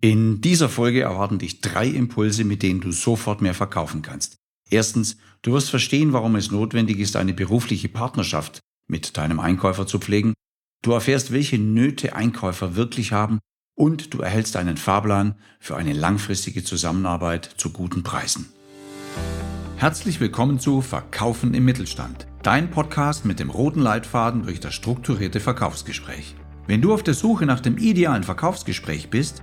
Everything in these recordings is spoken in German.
In dieser Folge erwarten dich drei Impulse, mit denen du sofort mehr verkaufen kannst. Erstens, du wirst verstehen, warum es notwendig ist, eine berufliche Partnerschaft mit deinem Einkäufer zu pflegen. Du erfährst, welche Nöte Einkäufer wirklich haben und du erhältst einen Fahrplan für eine langfristige Zusammenarbeit zu guten Preisen. Herzlich willkommen zu Verkaufen im Mittelstand, dein Podcast mit dem roten Leitfaden durch das strukturierte Verkaufsgespräch. Wenn du auf der Suche nach dem idealen Verkaufsgespräch bist,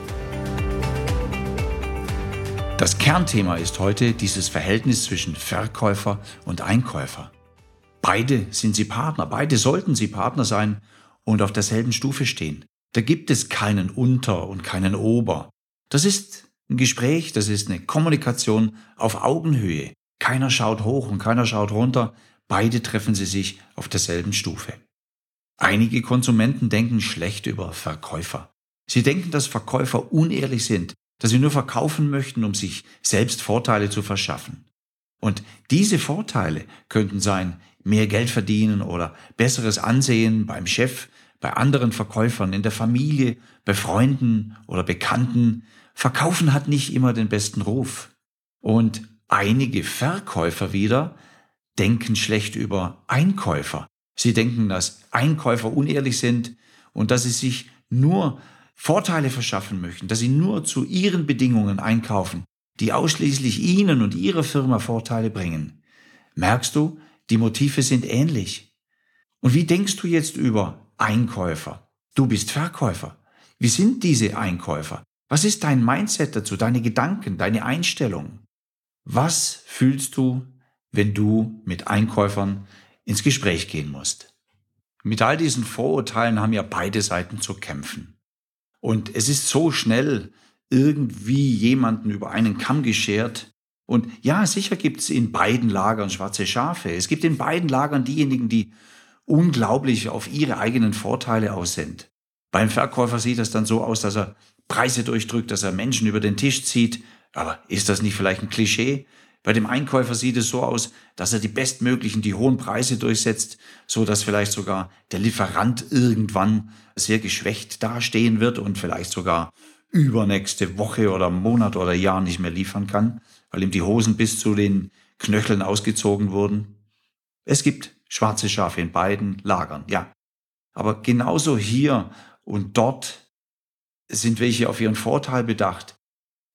Das Kernthema ist heute dieses Verhältnis zwischen Verkäufer und Einkäufer. Beide sind sie Partner, beide sollten sie Partner sein und auf derselben Stufe stehen. Da gibt es keinen Unter und keinen Ober. Das ist ein Gespräch, das ist eine Kommunikation auf Augenhöhe. Keiner schaut hoch und keiner schaut runter, beide treffen sie sich auf derselben Stufe. Einige Konsumenten denken schlecht über Verkäufer. Sie denken, dass Verkäufer unehrlich sind, dass sie nur verkaufen möchten, um sich selbst Vorteile zu verschaffen. Und diese Vorteile könnten sein, mehr Geld verdienen oder besseres Ansehen beim Chef, bei anderen Verkäufern, in der Familie, bei Freunden oder Bekannten. Verkaufen hat nicht immer den besten Ruf. Und einige Verkäufer wieder denken schlecht über Einkäufer. Sie denken, dass Einkäufer unehrlich sind und dass sie sich nur Vorteile verschaffen möchten, dass sie nur zu ihren Bedingungen einkaufen, die ausschließlich ihnen und ihrer Firma Vorteile bringen. Merkst du, die Motive sind ähnlich. Und wie denkst du jetzt über Einkäufer? Du bist Verkäufer. Wie sind diese Einkäufer? Was ist dein Mindset dazu, deine Gedanken, deine Einstellung? Was fühlst du, wenn du mit Einkäufern ins Gespräch gehen musst? Mit all diesen Vorurteilen haben ja beide Seiten zu kämpfen. Und es ist so schnell irgendwie jemanden über einen Kamm geschert. Und ja, sicher gibt es in beiden Lagern schwarze Schafe. Es gibt in beiden Lagern diejenigen, die unglaublich auf ihre eigenen Vorteile aus sind. Beim Verkäufer sieht das dann so aus, dass er Preise durchdrückt, dass er Menschen über den Tisch zieht. Aber ist das nicht vielleicht ein Klischee? Bei dem Einkäufer sieht es so aus, dass er die bestmöglichen, die hohen Preise durchsetzt, so dass vielleicht sogar der Lieferant irgendwann sehr geschwächt dastehen wird und vielleicht sogar übernächste Woche oder Monat oder Jahr nicht mehr liefern kann, weil ihm die Hosen bis zu den Knöcheln ausgezogen wurden. Es gibt schwarze Schafe in beiden Lagern, ja. Aber genauso hier und dort sind welche auf ihren Vorteil bedacht,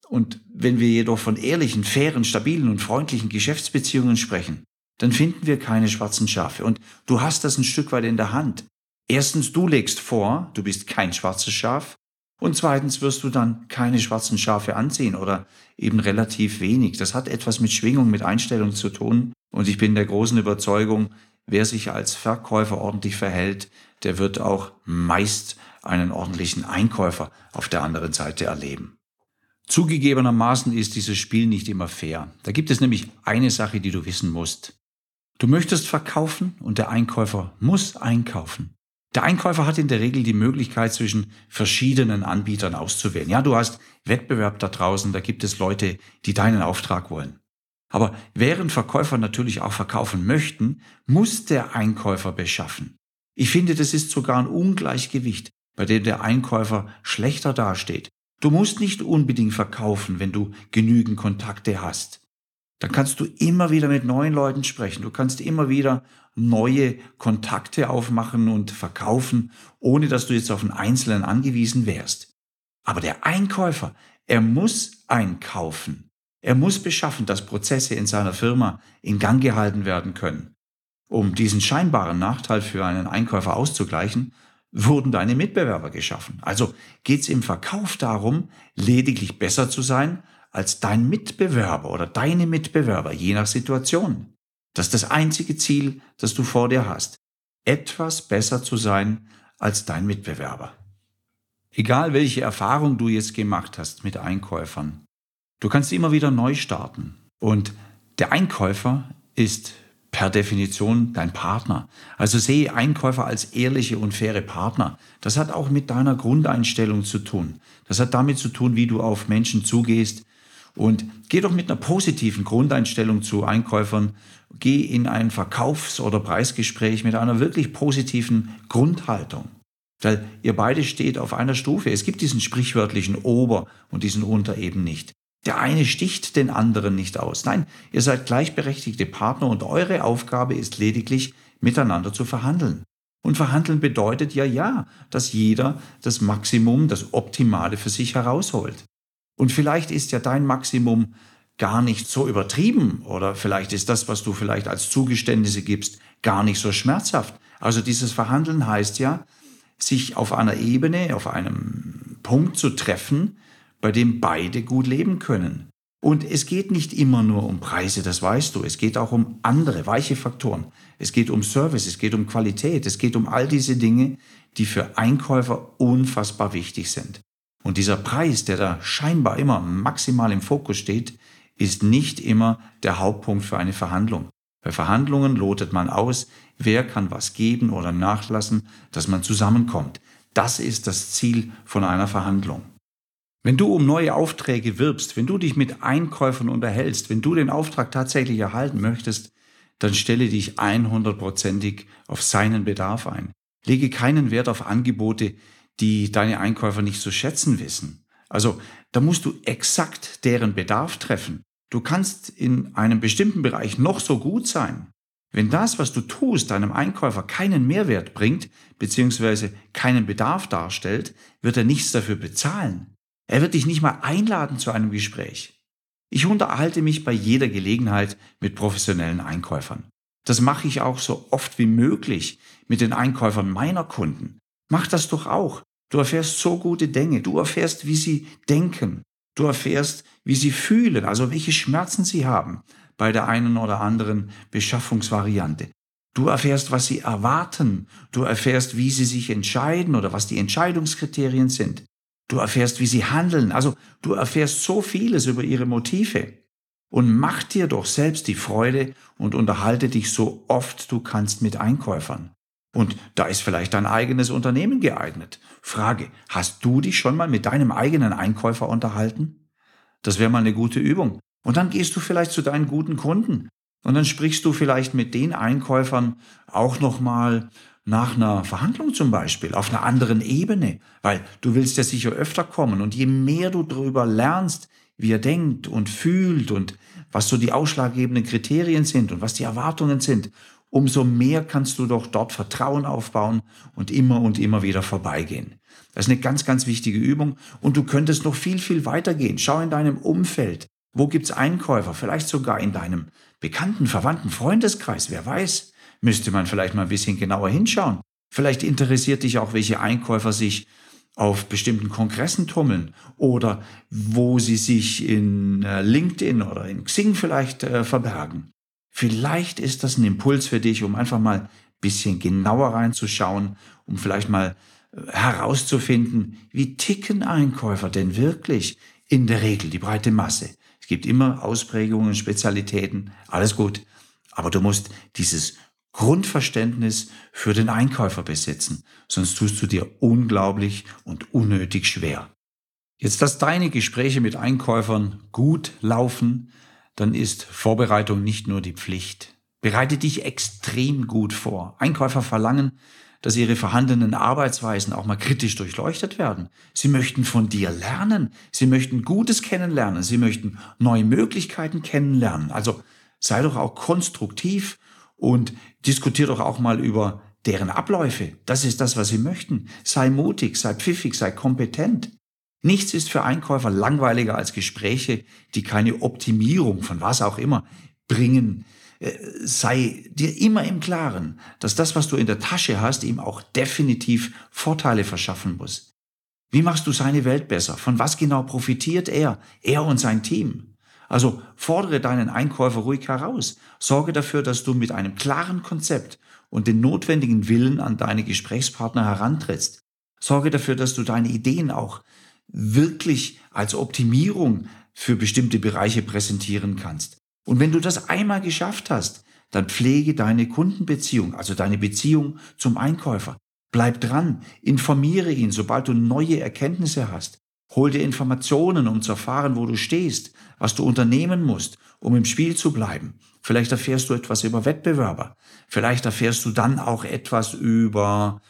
und wenn wir jedoch von ehrlichen, fairen, stabilen und freundlichen Geschäftsbeziehungen sprechen, dann finden wir keine schwarzen Schafe. Und du hast das ein Stück weit in der Hand. Erstens, du legst vor, du bist kein schwarzes Schaf. Und zweitens wirst du dann keine schwarzen Schafe anziehen oder eben relativ wenig. Das hat etwas mit Schwingung, mit Einstellung zu tun. Und ich bin der großen Überzeugung, wer sich als Verkäufer ordentlich verhält, der wird auch meist einen ordentlichen Einkäufer auf der anderen Seite erleben. Zugegebenermaßen ist dieses Spiel nicht immer fair. Da gibt es nämlich eine Sache, die du wissen musst. Du möchtest verkaufen und der Einkäufer muss einkaufen. Der Einkäufer hat in der Regel die Möglichkeit, zwischen verschiedenen Anbietern auszuwählen. Ja, du hast Wettbewerb da draußen, da gibt es Leute, die deinen Auftrag wollen. Aber während Verkäufer natürlich auch verkaufen möchten, muss der Einkäufer beschaffen. Ich finde, das ist sogar ein Ungleichgewicht, bei dem der Einkäufer schlechter dasteht. Du musst nicht unbedingt verkaufen, wenn du genügend Kontakte hast. Dann kannst du immer wieder mit neuen Leuten sprechen. Du kannst immer wieder neue Kontakte aufmachen und verkaufen, ohne dass du jetzt auf einen Einzelnen angewiesen wärst. Aber der Einkäufer, er muss einkaufen. Er muss beschaffen, dass Prozesse in seiner Firma in Gang gehalten werden können. Um diesen scheinbaren Nachteil für einen Einkäufer auszugleichen, wurden deine Mitbewerber geschaffen. Also geht es im Verkauf darum, lediglich besser zu sein als dein Mitbewerber oder deine Mitbewerber, je nach Situation. Das ist das einzige Ziel, das du vor dir hast. Etwas besser zu sein als dein Mitbewerber. Egal welche Erfahrung du jetzt gemacht hast mit Einkäufern, Du kannst immer wieder neu starten. Und der Einkäufer ist per Definition dein Partner. Also sehe Einkäufer als ehrliche und faire Partner. Das hat auch mit deiner Grundeinstellung zu tun. Das hat damit zu tun, wie du auf Menschen zugehst. Und geh doch mit einer positiven Grundeinstellung zu Einkäufern. Geh in ein Verkaufs- oder Preisgespräch mit einer wirklich positiven Grundhaltung. Weil ihr beide steht auf einer Stufe. Es gibt diesen sprichwörtlichen Ober- und diesen Unter eben nicht. Der eine sticht den anderen nicht aus. Nein, ihr seid gleichberechtigte Partner und eure Aufgabe ist lediglich, miteinander zu verhandeln. Und verhandeln bedeutet ja ja, dass jeder das Maximum, das Optimale für sich herausholt. Und vielleicht ist ja dein Maximum gar nicht so übertrieben oder vielleicht ist das, was du vielleicht als Zugeständnisse gibst, gar nicht so schmerzhaft. Also dieses Verhandeln heißt ja, sich auf einer Ebene, auf einem Punkt zu treffen, bei dem beide gut leben können. Und es geht nicht immer nur um Preise, das weißt du. Es geht auch um andere weiche Faktoren. Es geht um Service, es geht um Qualität, es geht um all diese Dinge, die für Einkäufer unfassbar wichtig sind. Und dieser Preis, der da scheinbar immer maximal im Fokus steht, ist nicht immer der Hauptpunkt für eine Verhandlung. Bei Verhandlungen lotet man aus, wer kann was geben oder nachlassen, dass man zusammenkommt. Das ist das Ziel von einer Verhandlung. Wenn du um neue Aufträge wirbst, wenn du dich mit Einkäufern unterhältst, wenn du den Auftrag tatsächlich erhalten möchtest, dann stelle dich 100%ig auf seinen Bedarf ein. Lege keinen Wert auf Angebote, die deine Einkäufer nicht zu schätzen wissen. Also da musst du exakt deren Bedarf treffen. Du kannst in einem bestimmten Bereich noch so gut sein. Wenn das, was du tust, deinem Einkäufer keinen Mehrwert bringt, beziehungsweise keinen Bedarf darstellt, wird er nichts dafür bezahlen. Er wird dich nicht mal einladen zu einem Gespräch. Ich unterhalte mich bei jeder Gelegenheit mit professionellen Einkäufern. Das mache ich auch so oft wie möglich mit den Einkäufern meiner Kunden. Mach das doch auch. Du erfährst so gute Dinge. Du erfährst, wie sie denken. Du erfährst, wie sie fühlen, also welche Schmerzen sie haben bei der einen oder anderen Beschaffungsvariante. Du erfährst, was sie erwarten. Du erfährst, wie sie sich entscheiden oder was die Entscheidungskriterien sind. Du erfährst, wie sie handeln. Also du erfährst so vieles über ihre Motive. Und mach dir doch selbst die Freude und unterhalte dich so oft du kannst mit Einkäufern. Und da ist vielleicht dein eigenes Unternehmen geeignet. Frage, hast du dich schon mal mit deinem eigenen Einkäufer unterhalten? Das wäre mal eine gute Übung. Und dann gehst du vielleicht zu deinen guten Kunden. Und dann sprichst du vielleicht mit den Einkäufern auch nochmal nach einer Verhandlung zum Beispiel, auf einer anderen Ebene, weil du willst ja sicher öfter kommen und je mehr du darüber lernst, wie er denkt und fühlt und was so die ausschlaggebenden Kriterien sind und was die Erwartungen sind, umso mehr kannst du doch dort Vertrauen aufbauen und immer und immer wieder vorbeigehen. Das ist eine ganz, ganz wichtige Übung und du könntest noch viel, viel weitergehen. Schau in deinem Umfeld. Wo gibt's Einkäufer? Vielleicht sogar in deinem bekannten, verwandten Freundeskreis. Wer weiß? müsste man vielleicht mal ein bisschen genauer hinschauen. Vielleicht interessiert dich auch, welche Einkäufer sich auf bestimmten Kongressen tummeln oder wo sie sich in äh, LinkedIn oder in Xing vielleicht äh, verbergen. Vielleicht ist das ein Impuls für dich, um einfach mal ein bisschen genauer reinzuschauen, um vielleicht mal äh, herauszufinden, wie ticken Einkäufer denn wirklich in der Regel, die breite Masse. Es gibt immer Ausprägungen, Spezialitäten, alles gut. Aber du musst dieses Grundverständnis für den Einkäufer besitzen, sonst tust du dir unglaublich und unnötig schwer. Jetzt, dass deine Gespräche mit Einkäufern gut laufen, dann ist Vorbereitung nicht nur die Pflicht. Bereite dich extrem gut vor. Einkäufer verlangen, dass ihre vorhandenen Arbeitsweisen auch mal kritisch durchleuchtet werden. Sie möchten von dir lernen. Sie möchten Gutes kennenlernen. Sie möchten neue Möglichkeiten kennenlernen. Also sei doch auch konstruktiv und diskutier doch auch mal über deren Abläufe. Das ist das, was sie möchten. Sei mutig, sei pfiffig, sei kompetent. Nichts ist für Einkäufer langweiliger als Gespräche, die keine Optimierung von was auch immer bringen. Äh, sei dir immer im Klaren, dass das, was du in der Tasche hast, ihm auch definitiv Vorteile verschaffen muss. Wie machst du seine Welt besser? Von was genau profitiert er, er und sein Team? Also fordere deinen Einkäufer ruhig heraus. Sorge dafür, dass du mit einem klaren Konzept und den notwendigen Willen an deine Gesprächspartner herantrittst. Sorge dafür, dass du deine Ideen auch wirklich als Optimierung für bestimmte Bereiche präsentieren kannst. Und wenn du das einmal geschafft hast, dann pflege deine Kundenbeziehung, also deine Beziehung zum Einkäufer. Bleib dran, informiere ihn, sobald du neue Erkenntnisse hast. Hol dir Informationen, um zu erfahren, wo du stehst, was du unternehmen musst, um im Spiel zu bleiben. Vielleicht erfährst du etwas über Wettbewerber. Vielleicht erfährst du dann auch etwas über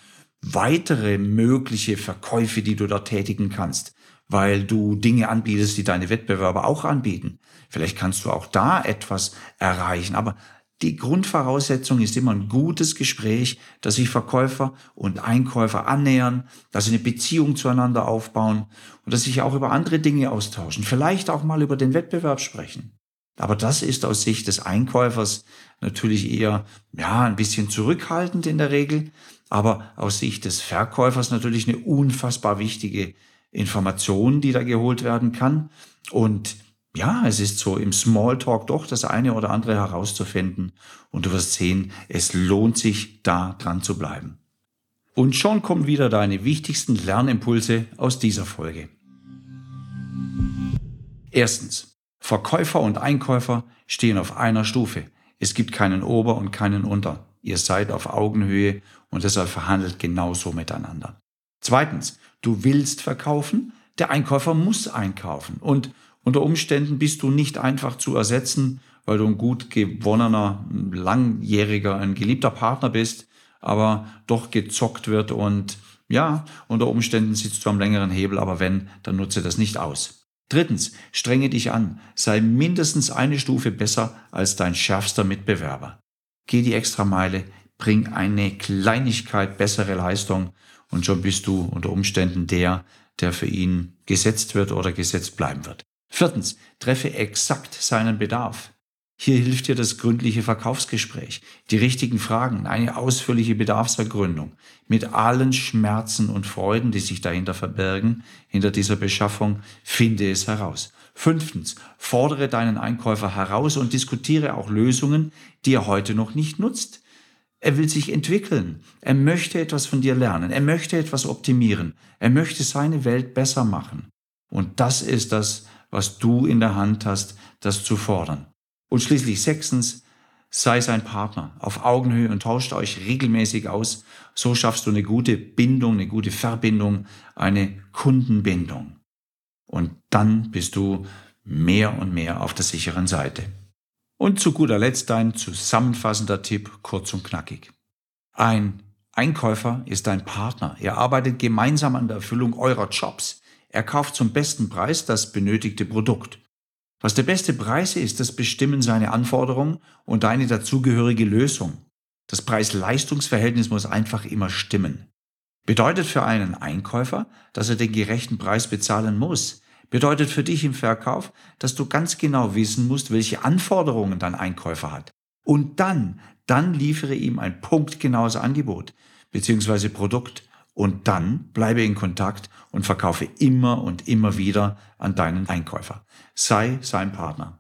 weitere mögliche Verkäufe, die du da tätigen kannst, weil du Dinge anbietest, die deine Wettbewerber auch anbieten. Vielleicht kannst du auch da etwas erreichen. Aber die Grundvoraussetzung ist immer ein gutes Gespräch, dass sich Verkäufer und Einkäufer annähern, dass sie eine Beziehung zueinander aufbauen und dass sich auch über andere Dinge austauschen, vielleicht auch mal über den Wettbewerb sprechen. Aber das ist aus Sicht des Einkäufers natürlich eher, ja, ein bisschen zurückhaltend in der Regel, aber aus Sicht des Verkäufers natürlich eine unfassbar wichtige Information, die da geholt werden kann. Und ja, es ist so im Smalltalk doch das eine oder andere herauszufinden und du wirst sehen, es lohnt sich da dran zu bleiben. Und schon kommen wieder deine wichtigsten Lernimpulse aus dieser Folge. Erstens, Verkäufer und Einkäufer stehen auf einer Stufe. Es gibt keinen Ober und keinen Unter. Ihr seid auf Augenhöhe und deshalb verhandelt genauso miteinander. Zweitens, du willst verkaufen, der Einkäufer muss einkaufen und unter Umständen bist du nicht einfach zu ersetzen, weil du ein gut gewonnener, langjähriger, ein geliebter Partner bist, aber doch gezockt wird und ja, unter Umständen sitzt du am längeren Hebel, aber wenn, dann nutze das nicht aus. Drittens, strenge dich an, sei mindestens eine Stufe besser als dein schärfster Mitbewerber. Geh die Extrameile, bring eine Kleinigkeit bessere Leistung und schon bist du unter Umständen der, der für ihn gesetzt wird oder gesetzt bleiben wird. Viertens, treffe exakt seinen Bedarf. Hier hilft dir das gründliche Verkaufsgespräch, die richtigen Fragen, eine ausführliche Bedarfsergründung mit allen Schmerzen und Freuden, die sich dahinter verbergen, hinter dieser Beschaffung, finde es heraus. Fünftens, fordere deinen Einkäufer heraus und diskutiere auch Lösungen, die er heute noch nicht nutzt. Er will sich entwickeln. Er möchte etwas von dir lernen. Er möchte etwas optimieren. Er möchte seine Welt besser machen. Und das ist das, was du in der Hand hast, das zu fordern. Und schließlich sechstens, sei sein Partner auf Augenhöhe und tauscht euch regelmäßig aus. So schaffst du eine gute Bindung, eine gute Verbindung, eine Kundenbindung. Und dann bist du mehr und mehr auf der sicheren Seite. Und zu guter Letzt ein zusammenfassender Tipp, kurz und knackig. Ein Einkäufer ist dein Partner. Ihr arbeitet gemeinsam an der Erfüllung eurer Jobs. Er kauft zum besten Preis das benötigte Produkt. Was der beste Preis ist, das bestimmen seine Anforderungen und deine dazugehörige Lösung. Das Preis-Leistungs-Verhältnis muss einfach immer stimmen. Bedeutet für einen Einkäufer, dass er den gerechten Preis bezahlen muss. Bedeutet für dich im Verkauf, dass du ganz genau wissen musst, welche Anforderungen dein Einkäufer hat. Und dann, dann liefere ihm ein punktgenaues Angebot bzw. Produkt und dann bleibe in Kontakt und verkaufe immer und immer wieder an deinen Einkäufer. Sei sein Partner.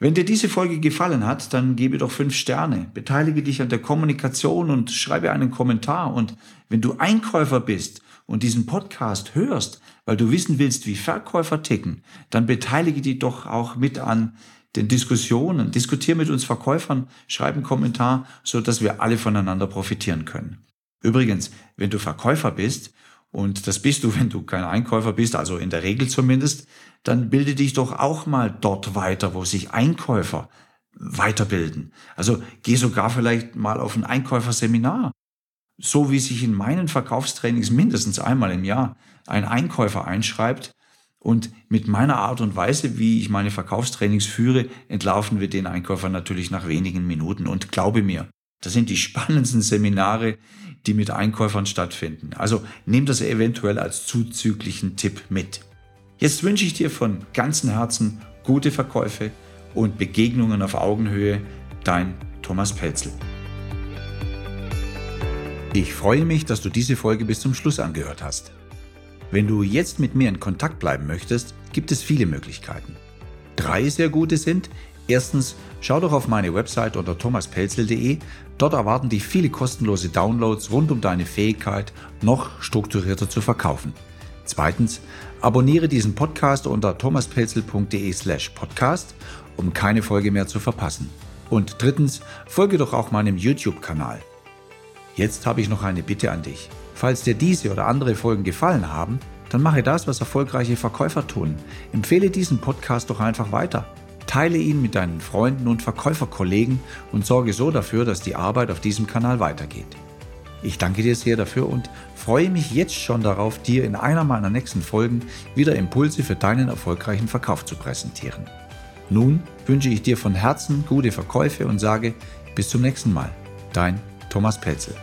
Wenn dir diese Folge gefallen hat, dann gebe doch fünf Sterne, beteilige dich an der Kommunikation und schreibe einen Kommentar. Und wenn du Einkäufer bist und diesen Podcast hörst, weil du wissen willst, wie Verkäufer ticken, dann beteilige dich doch auch mit an den Diskussionen. Diskutier mit uns Verkäufern, schreib einen Kommentar, so dass wir alle voneinander profitieren können. Übrigens, wenn du Verkäufer bist, und das bist du, wenn du kein Einkäufer bist, also in der Regel zumindest, dann bilde dich doch auch mal dort weiter, wo sich Einkäufer weiterbilden. Also geh sogar vielleicht mal auf ein Einkäuferseminar. So wie sich in meinen Verkaufstrainings mindestens einmal im Jahr ein Einkäufer einschreibt und mit meiner Art und Weise, wie ich meine Verkaufstrainings führe, entlaufen wir den Einkäufer natürlich nach wenigen Minuten. Und glaube mir, das sind die spannendsten Seminare, die mit Einkäufern stattfinden. Also nimm das eventuell als zuzüglichen Tipp mit. Jetzt wünsche ich dir von ganzem Herzen gute Verkäufe und Begegnungen auf Augenhöhe. Dein Thomas Pelzel. Ich freue mich, dass du diese Folge bis zum Schluss angehört hast. Wenn du jetzt mit mir in Kontakt bleiben möchtest, gibt es viele Möglichkeiten. Drei sehr gute sind, Erstens, schau doch auf meine Website unter thomaspelzel.de. Dort erwarten dich viele kostenlose Downloads rund um deine Fähigkeit, noch strukturierter zu verkaufen. Zweitens, Abonniere diesen Podcast unter thomaspelzel.de slash podcast, um keine Folge mehr zu verpassen. Und drittens, folge doch auch meinem YouTube-Kanal. Jetzt habe ich noch eine Bitte an dich. Falls dir diese oder andere Folgen gefallen haben, dann mache das, was erfolgreiche Verkäufer tun. Empfehle diesen Podcast doch einfach weiter. Teile ihn mit deinen Freunden und Verkäuferkollegen und sorge so dafür, dass die Arbeit auf diesem Kanal weitergeht. Ich danke dir sehr dafür und freue mich jetzt schon darauf, dir in einer meiner nächsten Folgen wieder Impulse für deinen erfolgreichen Verkauf zu präsentieren. Nun wünsche ich dir von Herzen gute Verkäufe und sage bis zum nächsten Mal. Dein Thomas Pelzel.